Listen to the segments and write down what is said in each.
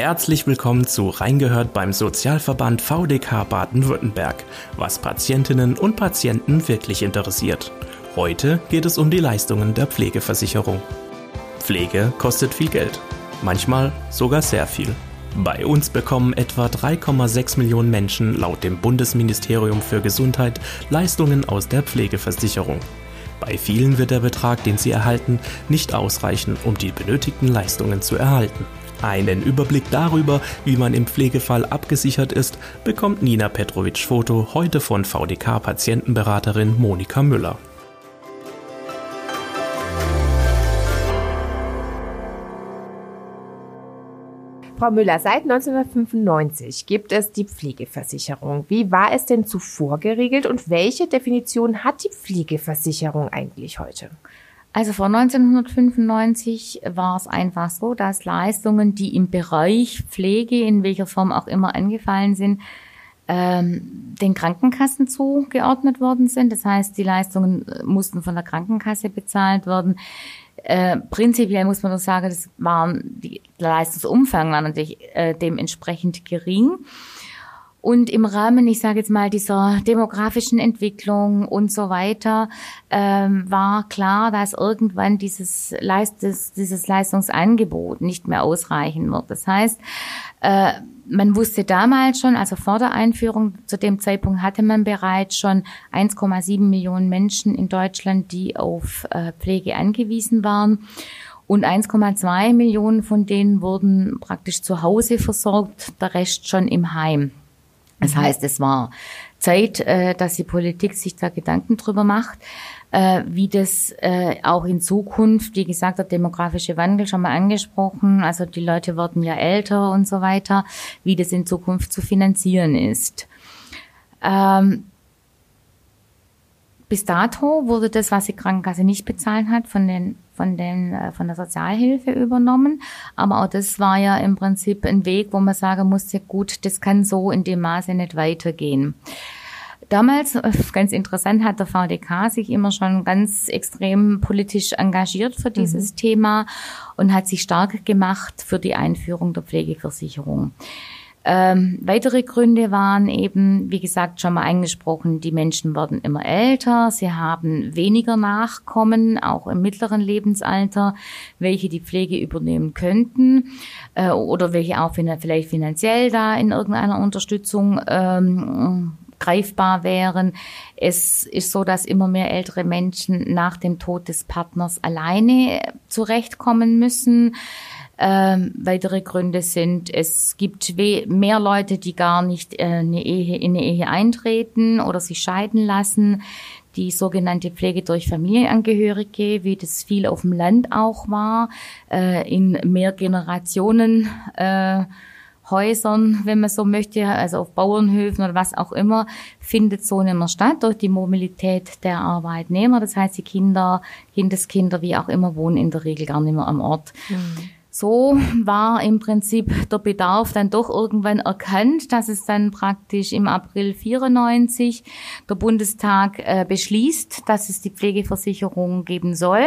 Herzlich willkommen zu Reingehört beim Sozialverband VDK Baden-Württemberg, was Patientinnen und Patienten wirklich interessiert. Heute geht es um die Leistungen der Pflegeversicherung. Pflege kostet viel Geld, manchmal sogar sehr viel. Bei uns bekommen etwa 3,6 Millionen Menschen laut dem Bundesministerium für Gesundheit Leistungen aus der Pflegeversicherung. Bei vielen wird der Betrag, den sie erhalten, nicht ausreichen, um die benötigten Leistungen zu erhalten. Einen Überblick darüber, wie man im Pflegefall abgesichert ist, bekommt Nina Petrovic Foto heute von VDK-Patientenberaterin Monika Müller. Frau Müller, seit 1995 gibt es die Pflegeversicherung. Wie war es denn zuvor geregelt und welche Definition hat die Pflegeversicherung eigentlich heute? Also vor 1995 war es einfach so, dass Leistungen, die im Bereich Pflege, in welcher Form auch immer angefallen sind, ähm, den Krankenkassen zugeordnet worden sind. Das heißt, die Leistungen mussten von der Krankenkasse bezahlt werden. Äh, prinzipiell muss man doch sagen, das waren die der Leistungsumfang war natürlich äh, dementsprechend gering. Und im Rahmen, ich sage jetzt mal, dieser demografischen Entwicklung und so weiter, ähm, war klar, dass irgendwann dieses, Leist dieses Leistungsangebot nicht mehr ausreichen wird. Das heißt, äh, man wusste damals schon, also vor der Einführung, zu dem Zeitpunkt hatte man bereits schon 1,7 Millionen Menschen in Deutschland, die auf äh, Pflege angewiesen waren. Und 1,2 Millionen von denen wurden praktisch zu Hause versorgt, der Rest schon im Heim. Das mhm. heißt, es war Zeit, äh, dass die Politik sich da Gedanken drüber macht, äh, wie das äh, auch in Zukunft, wie gesagt, der demografische Wandel schon mal angesprochen, also die Leute werden ja älter und so weiter, wie das in Zukunft zu finanzieren ist. Ähm, bis dato wurde das, was die Krankenkasse nicht bezahlt hat, von den von den äh, von der Sozialhilfe übernommen. Aber auch das war ja im Prinzip ein Weg, wo man sagen musste, gut, das kann so in dem Maße nicht weitergehen. Damals, äh, ganz interessant, hat der VDK sich immer schon ganz extrem politisch engagiert für dieses mhm. Thema und hat sich stark gemacht für die Einführung der Pflegeversicherung. Ähm, weitere Gründe waren eben, wie gesagt, schon mal angesprochen, die Menschen werden immer älter, sie haben weniger Nachkommen, auch im mittleren Lebensalter, welche die Pflege übernehmen könnten äh, oder welche auch vielleicht finanziell da in irgendeiner Unterstützung ähm, greifbar wären. Es ist so, dass immer mehr ältere Menschen nach dem Tod des Partners alleine zurechtkommen müssen. Ähm, weitere Gründe sind, es gibt mehr Leute, die gar nicht äh, eine Ehe, in eine Ehe eintreten oder sich scheiden lassen. Die sogenannte Pflege durch Familienangehörige, wie das viel auf dem Land auch war, äh, in mehr Generationen. Äh, Häusern, wenn man so möchte, also auf Bauernhöfen oder was auch immer, findet so nicht mehr statt durch die Mobilität der Arbeitnehmer. Das heißt, die Kinder, Kindeskinder, wie auch immer, wohnen in der Regel gar nicht mehr am Ort. Mhm. So war im Prinzip der Bedarf dann doch irgendwann erkannt, dass es dann praktisch im April 94 der Bundestag äh, beschließt, dass es die Pflegeversicherung geben soll.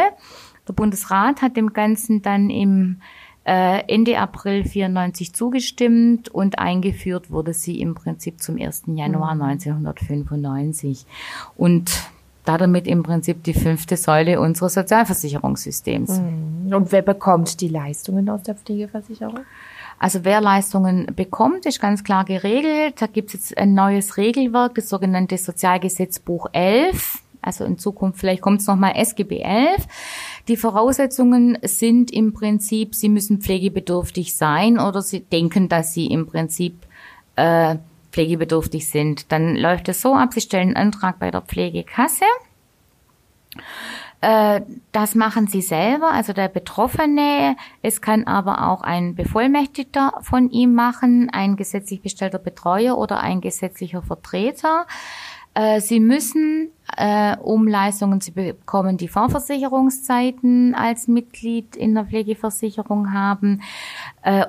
Der Bundesrat hat dem Ganzen dann im äh, Ende April 94 zugestimmt und eingeführt wurde sie im Prinzip zum 1. Januar 1995. Mhm. Und damit im Prinzip die fünfte Säule unseres Sozialversicherungssystems. Mhm. Und wer bekommt die Leistungen aus der Pflegeversicherung? Also wer Leistungen bekommt, ist ganz klar geregelt. Da gibt es jetzt ein neues Regelwerk, das sogenannte Sozialgesetzbuch 11. Also in Zukunft, vielleicht kommt es nochmal SGB 11. Die Voraussetzungen sind im Prinzip, Sie müssen pflegebedürftig sein oder Sie denken, dass Sie im Prinzip äh, pflegebedürftig sind. Dann läuft es so ab, Sie stellen einen Antrag bei der Pflegekasse. Äh, das machen Sie selber, also der Betroffene. Es kann aber auch ein Bevollmächtigter von ihm machen, ein gesetzlich bestellter Betreuer oder ein gesetzlicher Vertreter. Äh, Sie müssen, äh, um Leistungen zu bekommen, die Vorversicherungszeiten als Mitglied in der Pflegeversicherung haben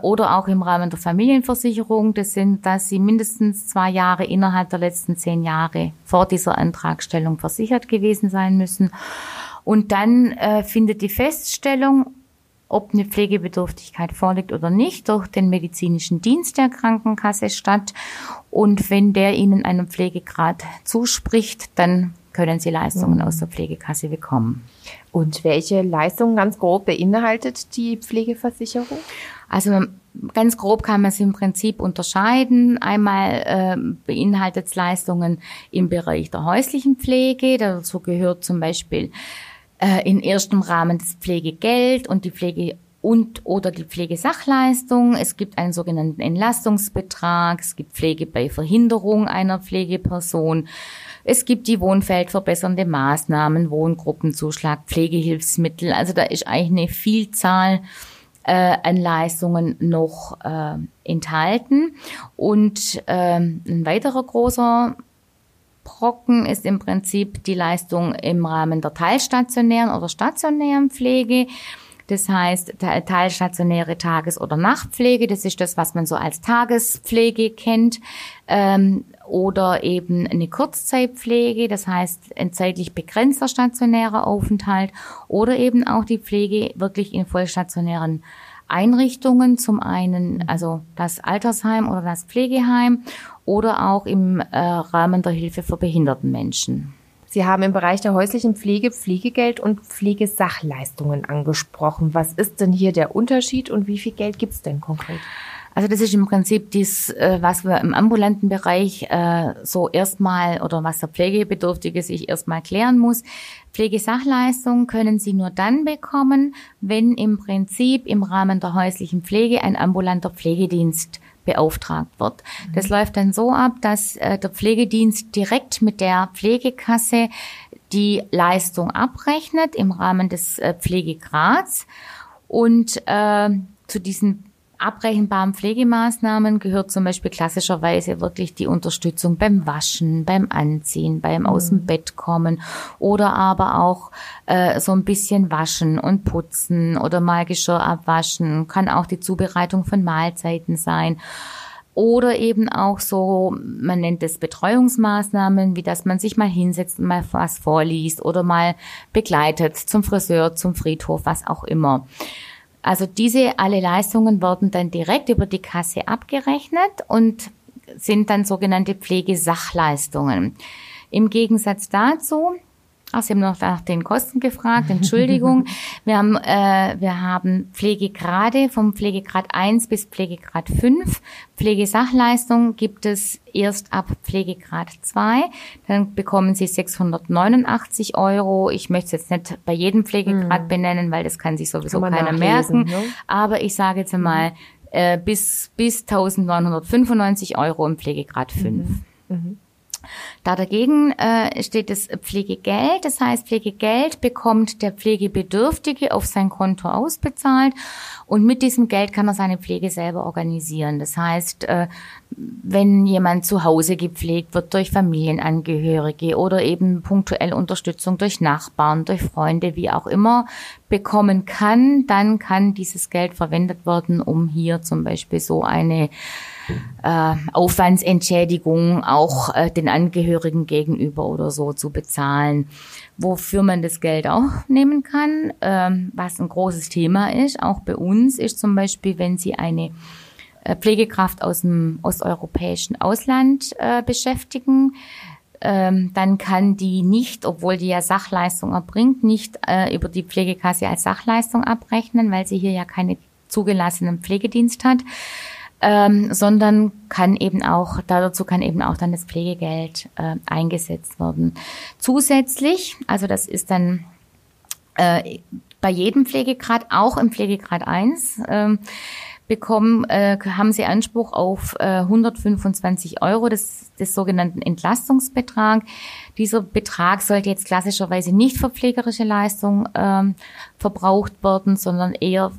oder auch im Rahmen der Familienversicherung. Das sind, dass Sie mindestens zwei Jahre innerhalb der letzten zehn Jahre vor dieser Antragstellung versichert gewesen sein müssen. Und dann äh, findet die Feststellung ob eine Pflegebedürftigkeit vorliegt oder nicht, durch den medizinischen Dienst der Krankenkasse statt. Und wenn der Ihnen einen Pflegegrad zuspricht, dann können Sie Leistungen aus der Pflegekasse bekommen. Und welche Leistungen ganz grob beinhaltet die Pflegeversicherung? Also ganz grob kann man es im Prinzip unterscheiden. Einmal äh, beinhaltet es Leistungen im Bereich der häuslichen Pflege. Dazu gehört zum Beispiel äh, in erstem Rahmen das Pflegegeld und die Pflege und oder die Pflegesachleistung. Es gibt einen sogenannten Entlastungsbetrag. Es gibt Pflege bei Verhinderung einer Pflegeperson. Es gibt die wohnfeldverbessernde Maßnahmen, Wohngruppenzuschlag, Pflegehilfsmittel. Also da ist eigentlich eine Vielzahl äh, an Leistungen noch äh, enthalten. Und äh, ein weiterer großer Brocken ist im Prinzip die Leistung im Rahmen der teilstationären oder stationären Pflege. Das heißt, teilstationäre Tages- oder Nachtpflege, das ist das, was man so als Tagespflege kennt. Ähm, oder eben eine Kurzzeitpflege, das heißt ein zeitlich begrenzter stationärer Aufenthalt oder eben auch die Pflege wirklich in vollstationären Einrichtungen, zum einen also das Altersheim oder das Pflegeheim oder auch im äh, Rahmen der Hilfe für behinderten Menschen. Sie haben im Bereich der häuslichen Pflege Pflegegeld und Pflegesachleistungen angesprochen. Was ist denn hier der Unterschied und wie viel Geld gibt es denn konkret? Also das ist im Prinzip dies, äh, was wir im ambulanten Bereich äh, so erstmal oder was der Pflegebedürftige sich erstmal klären muss. Pflegesachleistungen können Sie nur dann bekommen, wenn im Prinzip im Rahmen der häuslichen Pflege ein ambulanter Pflegedienst beauftragt wird. Mhm. Das läuft dann so ab, dass äh, der Pflegedienst direkt mit der Pflegekasse die Leistung abrechnet im Rahmen des äh, Pflegegrads und äh, zu diesen abrechenbaren Pflegemaßnahmen gehört zum Beispiel klassischerweise wirklich die Unterstützung beim Waschen, beim Anziehen, beim mhm. aus dem Bett kommen oder aber auch äh, so ein bisschen waschen und putzen oder mal Geschirr abwaschen, kann auch die Zubereitung von Mahlzeiten sein. Oder eben auch so, man nennt es Betreuungsmaßnahmen, wie dass man sich mal hinsetzt und mal was vorliest oder mal begleitet zum Friseur, zum Friedhof, was auch immer. Also diese alle Leistungen werden dann direkt über die Kasse abgerechnet und sind dann sogenannte Pflegesachleistungen. Im Gegensatz dazu Ach, Sie haben noch nach den Kosten gefragt. Entschuldigung. wir haben, äh, wir haben Pflegegrade vom Pflegegrad 1 bis Pflegegrad 5. Pflegesachleistung gibt es erst ab Pflegegrad 2. Dann bekommen Sie 689 Euro. Ich möchte es jetzt nicht bei jedem Pflegegrad mhm. benennen, weil das kann sich sowieso kann keiner merken. Ne? Aber ich sage jetzt mal, äh, bis, bis 1995 Euro im Pflegegrad 5. Mhm. Mhm. Da dagegen äh, steht das Pflegegeld. Das heißt, Pflegegeld bekommt der Pflegebedürftige auf sein Konto ausbezahlt und mit diesem Geld kann er seine Pflege selber organisieren. Das heißt, äh, wenn jemand zu Hause gepflegt wird durch Familienangehörige oder eben punktuell Unterstützung durch Nachbarn, durch Freunde, wie auch immer bekommen kann, dann kann dieses Geld verwendet werden, um hier zum Beispiel so eine äh, Aufwandsentschädigung auch äh, den Angehörigen gegenüber oder so zu bezahlen. Wofür man das Geld auch nehmen kann, ähm, was ein großes Thema ist, auch bei uns, ist zum Beispiel, wenn Sie eine äh, Pflegekraft aus dem osteuropäischen Ausland äh, beschäftigen, ähm, dann kann die nicht, obwohl die ja Sachleistung erbringt, nicht über die Pflegekasse als Sachleistung abrechnen, weil sie hier ja keine zugelassenen Pflegedienst hat ähm, sondern kann eben auch, dazu kann eben auch dann das Pflegegeld äh, eingesetzt werden. Zusätzlich, also das ist dann äh, bei jedem Pflegegrad, auch im Pflegegrad 1, ähm, bekommen, äh, haben sie Anspruch auf äh, 125 Euro des, des sogenannten Entlastungsbetrag. Dieser Betrag sollte jetzt klassischerweise nicht für pflegerische Leistungen ähm, verbraucht werden, sondern eher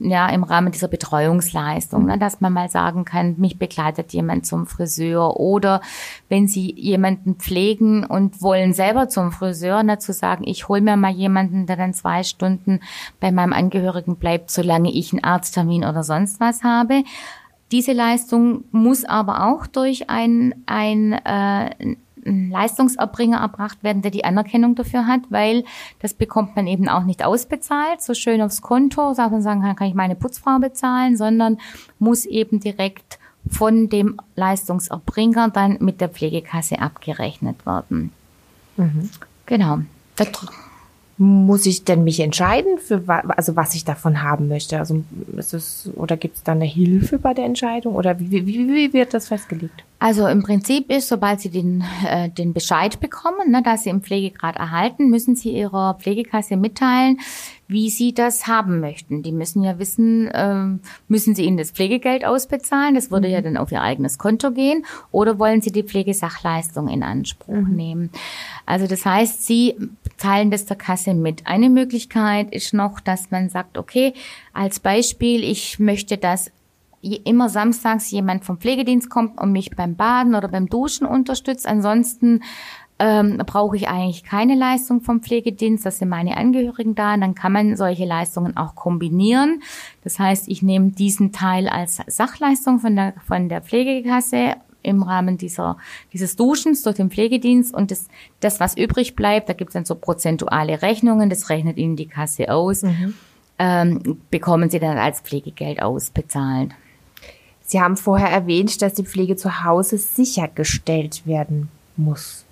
ja im Rahmen dieser Betreuungsleistung, ne, dass man mal sagen kann, mich begleitet jemand zum Friseur oder wenn Sie jemanden pflegen und wollen selber zum Friseur, ne, zu sagen, ich hole mir mal jemanden, der dann zwei Stunden bei meinem Angehörigen bleibt, solange ich einen Arzttermin oder sonst was habe. Diese Leistung muss aber auch durch ein, ein äh, ein Leistungserbringer erbracht werden, der die Anerkennung dafür hat, weil das bekommt man eben auch nicht ausbezahlt, so schön aufs Konto, sagt man sagen kann, kann ich meine Putzfrau bezahlen, sondern muss eben direkt von dem Leistungserbringer dann mit der Pflegekasse abgerechnet werden. Mhm. Genau. Muss ich denn mich entscheiden, für also was ich davon haben möchte? Also ist es, oder gibt es da eine Hilfe bei der Entscheidung? Oder wie, wie, wie wird das festgelegt? Also im Prinzip ist, sobald Sie den, äh, den Bescheid bekommen, ne, dass Sie im Pflegegrad erhalten, müssen Sie Ihrer Pflegekasse mitteilen, wie Sie das haben möchten. Die müssen ja wissen, ähm, müssen Sie Ihnen das Pflegegeld ausbezahlen? Das würde mhm. ja dann auf Ihr eigenes Konto gehen. Oder wollen Sie die Pflegesachleistung in Anspruch mhm. nehmen? Also das heißt, Sie teilen das der Kasse mit. Eine Möglichkeit ist noch, dass man sagt, okay, als Beispiel, ich möchte das immer samstags jemand vom Pflegedienst kommt und mich beim Baden oder beim Duschen unterstützt. Ansonsten ähm, brauche ich eigentlich keine Leistung vom Pflegedienst, das sind meine Angehörigen da. dann kann man solche Leistungen auch kombinieren. Das heißt, ich nehme diesen Teil als Sachleistung von der, von der Pflegekasse im Rahmen dieser, dieses Duschens durch den Pflegedienst und das, das was übrig bleibt, da gibt es dann so prozentuale Rechnungen, das rechnet Ihnen die Kasse aus, mhm. ähm, bekommen Sie dann als Pflegegeld ausbezahlt. Sie haben vorher erwähnt, dass die Pflege zu Hause sichergestellt werden muss.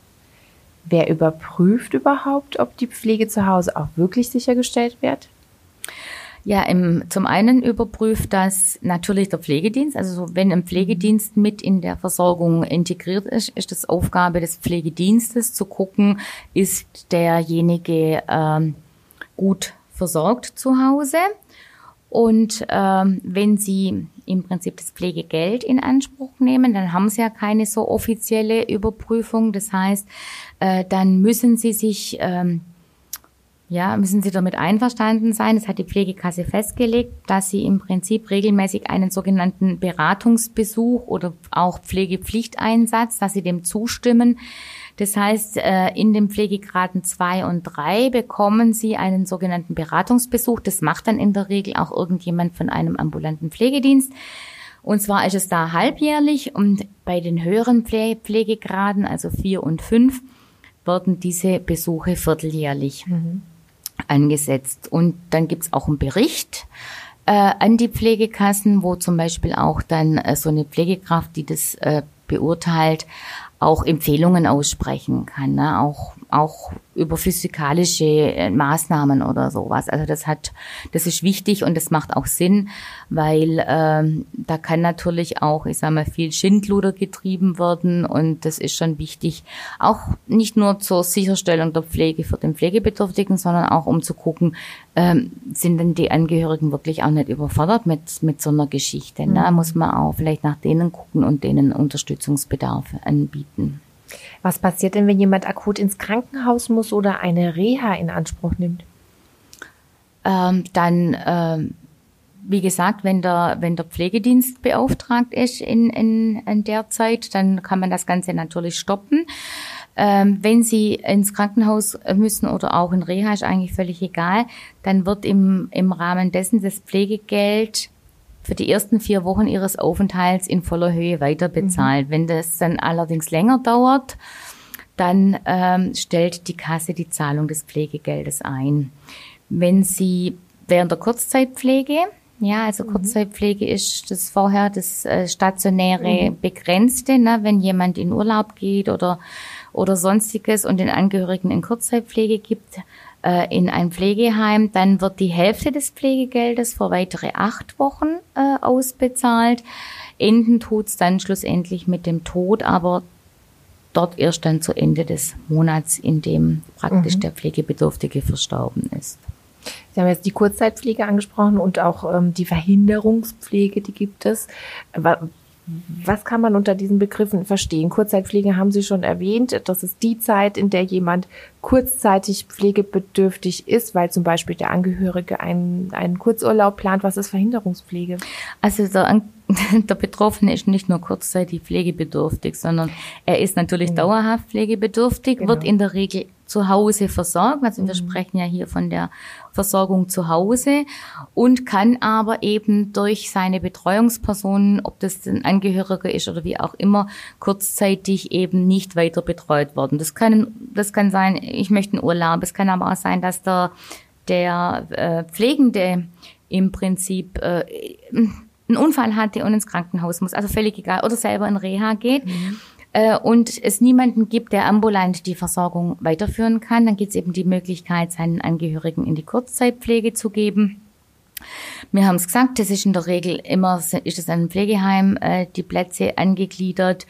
Wer überprüft überhaupt, ob die Pflege zu Hause auch wirklich sichergestellt wird? Ja, im, zum einen überprüft das natürlich der Pflegedienst. Also wenn ein Pflegedienst mit in der Versorgung integriert ist, ist das Aufgabe des Pflegedienstes zu gucken, ist derjenige ähm, gut versorgt zu Hause. Und ähm, wenn Sie im Prinzip das Pflegegeld in Anspruch nehmen, dann haben Sie ja keine so offizielle Überprüfung. Das heißt, äh, dann müssen Sie sich ähm, ja, müssen Sie damit einverstanden sein. Es hat die Pflegekasse festgelegt, dass Sie im Prinzip regelmäßig einen sogenannten Beratungsbesuch oder auch Pflegepflichteinsatz, dass Sie dem zustimmen. Das heißt, äh, in den Pflegegraden zwei und drei bekommen Sie einen sogenannten Beratungsbesuch. Das macht dann in der Regel auch irgendjemand von einem ambulanten Pflegedienst. Und zwar ist es da halbjährlich und bei den höheren Pflegegraden, also vier und fünf, werden diese Besuche vierteljährlich. Mhm angesetzt. Und dann gibt's auch einen Bericht äh, an die Pflegekassen, wo zum Beispiel auch dann äh, so eine Pflegekraft, die das äh, beurteilt, auch Empfehlungen aussprechen kann, ne? auch auch über physikalische äh, Maßnahmen oder sowas. Also das hat, das ist wichtig und das macht auch Sinn, weil ähm, da kann natürlich auch, ich sage mal, viel Schindluder getrieben werden und das ist schon wichtig, auch nicht nur zur Sicherstellung der Pflege für den Pflegebedürftigen, sondern auch um zu gucken, ähm, sind denn die Angehörigen wirklich auch nicht überfordert mit mit so einer Geschichte. Ne? Mhm. Muss man auch vielleicht nach denen gucken und denen Unterstützungsbedarf anbieten. Was passiert denn, wenn jemand akut ins Krankenhaus muss oder eine Reha in Anspruch nimmt? Ähm, dann, ähm, wie gesagt, wenn der, wenn der Pflegedienst beauftragt ist in, in, in der Zeit, dann kann man das Ganze natürlich stoppen. Ähm, wenn Sie ins Krankenhaus müssen oder auch in Reha, ist eigentlich völlig egal, dann wird im, im Rahmen dessen das Pflegegeld für die ersten vier Wochen ihres Aufenthalts in voller Höhe weiter bezahlt. Mhm. Wenn das dann allerdings länger dauert, dann ähm, stellt die Kasse die Zahlung des Pflegegeldes ein. Wenn Sie während der Kurzzeitpflege, ja, also mhm. Kurzzeitpflege ist das vorher das äh, stationäre mhm. Begrenzte, ne, wenn jemand in Urlaub geht oder oder sonstiges und den Angehörigen in Kurzzeitpflege gibt, äh, in ein Pflegeheim, dann wird die Hälfte des Pflegegeldes für weitere acht Wochen äh, ausbezahlt. Enden tut's dann schlussendlich mit dem Tod, aber dort erst dann zu Ende des Monats, in dem praktisch mhm. der Pflegebedürftige verstorben ist. Sie haben jetzt die Kurzzeitpflege angesprochen und auch ähm, die Verhinderungspflege, die gibt es. Was kann man unter diesen Begriffen verstehen? Kurzzeitpflege haben Sie schon erwähnt. Das ist die Zeit, in der jemand kurzzeitig pflegebedürftig ist, weil zum Beispiel der Angehörige einen, einen Kurzurlaub plant. Was ist Verhinderungspflege? Also der, der Betroffene ist nicht nur kurzzeitig pflegebedürftig, sondern er ist natürlich mhm. dauerhaft pflegebedürftig, genau. wird in der Regel zu Hause versorgen. Also wir mhm. sprechen ja hier von der Versorgung zu Hause und kann aber eben durch seine Betreuungspersonen, ob das ein Angehöriger ist oder wie auch immer, kurzzeitig eben nicht weiter betreut werden. Das kann, das kann sein, ich möchte einen Urlaub. Es kann aber auch sein, dass der, der äh, Pflegende im Prinzip äh, einen Unfall hatte und ins Krankenhaus muss. Also völlig egal. Oder selber in Reha geht. Mhm äh, und es niemanden gibt, der ambulant die Versorgung weiterführen kann, dann gibt es eben die Möglichkeit, seinen Angehörigen in die Kurzzeitpflege zu geben. Wir haben es gesagt, das ist in der Regel immer, ist es ein Pflegeheim, äh, die Plätze angegliedert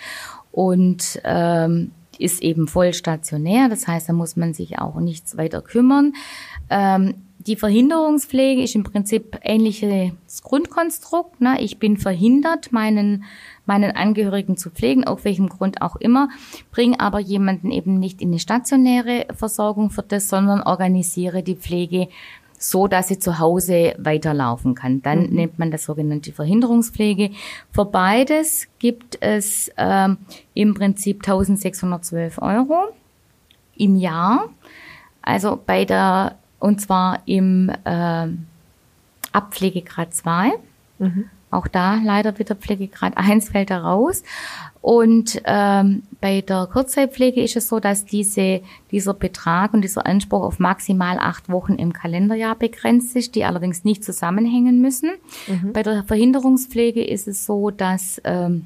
und ähm, ist eben voll stationär. Das heißt, da muss man sich auch nichts weiter kümmern. Ähm, die Verhinderungspflege ist im Prinzip ähnliches Grundkonstrukt. Ne? Ich bin verhindert, meinen, meinen Angehörigen zu pflegen, auf welchem Grund auch immer, bringe aber jemanden eben nicht in eine stationäre Versorgung für das, sondern organisiere die Pflege so, dass sie zu Hause weiterlaufen kann. Dann mhm. nennt man das sogenannte Verhinderungspflege. Für beides gibt es ähm, im Prinzip 1612 Euro im Jahr. Also bei der und zwar im äh, Abpflegegrad 2. Mhm. Auch da leider wieder Pflegegrad 1 fällt da raus. Und ähm, bei der Kurzzeitpflege ist es so, dass diese, dieser Betrag und dieser Anspruch auf maximal acht Wochen im Kalenderjahr begrenzt ist, die allerdings nicht zusammenhängen müssen. Mhm. Bei der Verhinderungspflege ist es so, dass ähm,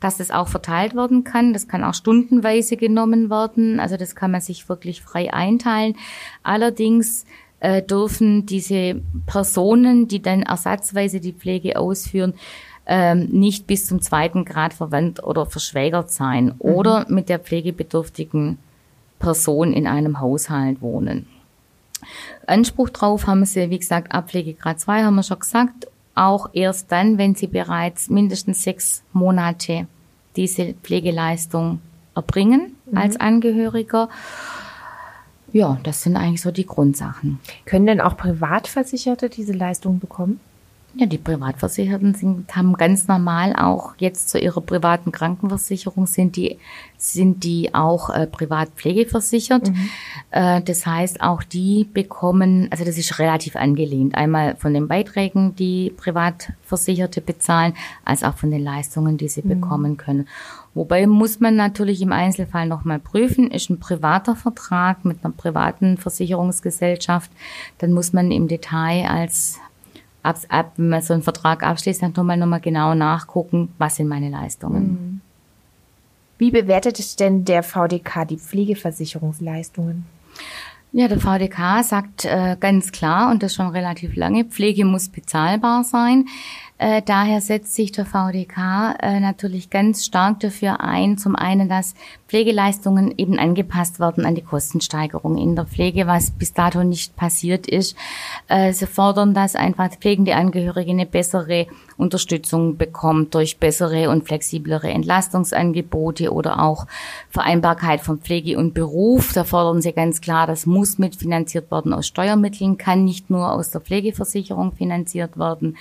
dass es auch verteilt werden kann. Das kann auch stundenweise genommen werden. Also das kann man sich wirklich frei einteilen. Allerdings äh, dürfen diese Personen, die dann ersatzweise die Pflege ausführen, ähm, nicht bis zum zweiten Grad verwandt oder verschwägert sein mhm. oder mit der pflegebedürftigen Person in einem Haushalt wohnen. Anspruch drauf haben sie, wie gesagt, Abpflegegrad 2 haben wir schon gesagt auch erst dann, wenn sie bereits mindestens sechs Monate diese Pflegeleistung erbringen mhm. als Angehöriger. Ja, das sind eigentlich so die Grundsachen. Können denn auch Privatversicherte diese Leistung bekommen? Ja, die Privatversicherten sind, haben ganz normal auch jetzt zu ihrer privaten Krankenversicherung sind die, sind die auch äh, privat pflegeversichert. Mhm. Äh, das heißt, auch die bekommen, also das ist relativ angelehnt, einmal von den Beiträgen, die Privatversicherte bezahlen, als auch von den Leistungen, die sie mhm. bekommen können. Wobei muss man natürlich im Einzelfall nochmal prüfen, ist ein privater Vertrag mit einer privaten Versicherungsgesellschaft, dann muss man im Detail als ab, wenn man so einen Vertrag abschließt, dann nochmal nochmal genau nachgucken, was sind meine Leistungen. Mhm. Wie bewertet denn der VDK die Pflegeversicherungsleistungen? Ja, der VDK sagt äh, ganz klar, und das schon relativ lange, Pflege muss bezahlbar sein. Äh, daher setzt sich der VDK äh, natürlich ganz stark dafür ein, zum einen, dass Pflegeleistungen eben angepasst werden an die Kostensteigerung in der Pflege, was bis dato nicht passiert ist. Äh, sie fordern, dass einfach pflegende Angehörige eine bessere Unterstützung bekommt durch bessere und flexiblere Entlastungsangebote oder auch Vereinbarkeit von Pflege und Beruf. Da fordern sie ganz klar, das muss mitfinanziert werden aus Steuermitteln, kann nicht nur aus der Pflegeversicherung finanziert werden.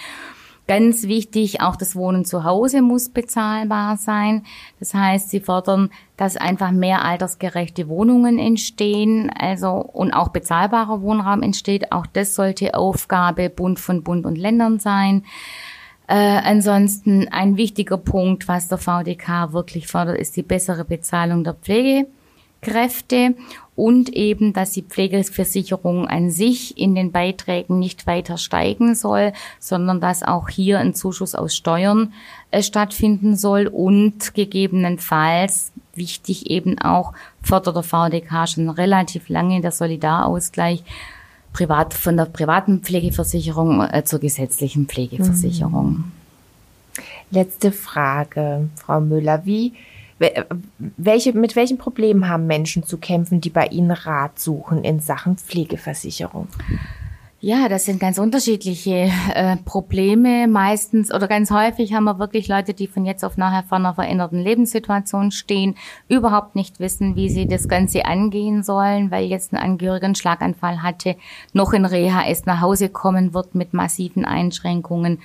Ganz wichtig, auch das Wohnen zu Hause muss bezahlbar sein. Das heißt, sie fordern, dass einfach mehr altersgerechte Wohnungen entstehen, also und auch bezahlbarer Wohnraum entsteht. Auch das sollte Aufgabe Bund von Bund und Ländern sein. Äh, ansonsten ein wichtiger Punkt, was der VDK wirklich fordert, ist die bessere Bezahlung der Pflegekräfte und eben, dass die Pflegeversicherung an sich in den Beiträgen nicht weiter steigen soll, sondern dass auch hier ein Zuschuss aus Steuern äh, stattfinden soll und gegebenenfalls wichtig eben auch fordert der VDK schon relativ lange der Solidarausgleich privat von der privaten Pflegeversicherung äh, zur gesetzlichen Pflegeversicherung. Mhm. Letzte Frage, Frau Müller. Wie welche, mit welchen Problemen haben Menschen zu kämpfen, die bei Ihnen Rat suchen in Sachen Pflegeversicherung? Ja, das sind ganz unterschiedliche äh, Probleme. Meistens oder ganz häufig haben wir wirklich Leute, die von jetzt auf nachher vor einer veränderten Lebenssituation stehen, überhaupt nicht wissen, wie sie das Ganze angehen sollen, weil jetzt ein Angehöriger einen Schlaganfall hatte, noch in Reha ist, nach Hause kommen wird mit massiven Einschränkungen.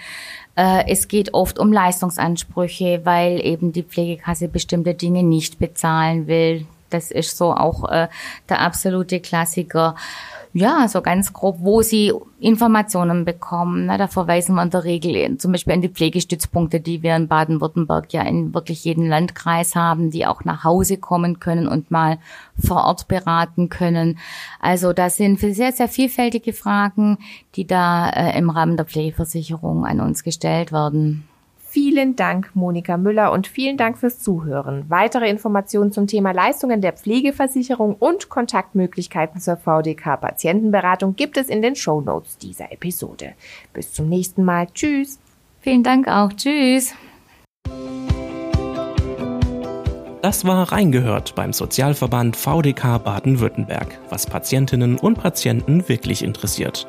Äh, es geht oft um Leistungsansprüche, weil eben die Pflegekasse bestimmte Dinge nicht bezahlen will. Das ist so auch äh, der absolute Klassiker ja, so ganz grob, wo sie Informationen bekommen. Na, da verweisen wir in der Regel zum Beispiel an die Pflegestützpunkte, die wir in Baden-Württemberg ja in wirklich jedem Landkreis haben, die auch nach Hause kommen können und mal vor Ort beraten können. Also das sind sehr, sehr vielfältige Fragen, die da äh, im Rahmen der Pflegeversicherung an uns gestellt werden. Vielen Dank, Monika Müller, und vielen Dank fürs Zuhören. Weitere Informationen zum Thema Leistungen der Pflegeversicherung und Kontaktmöglichkeiten zur VDK Patientenberatung gibt es in den Show Notes dieser Episode. Bis zum nächsten Mal. Tschüss. Vielen Dank auch. Tschüss. Das war Reingehört beim Sozialverband VDK Baden-Württemberg, was Patientinnen und Patienten wirklich interessiert.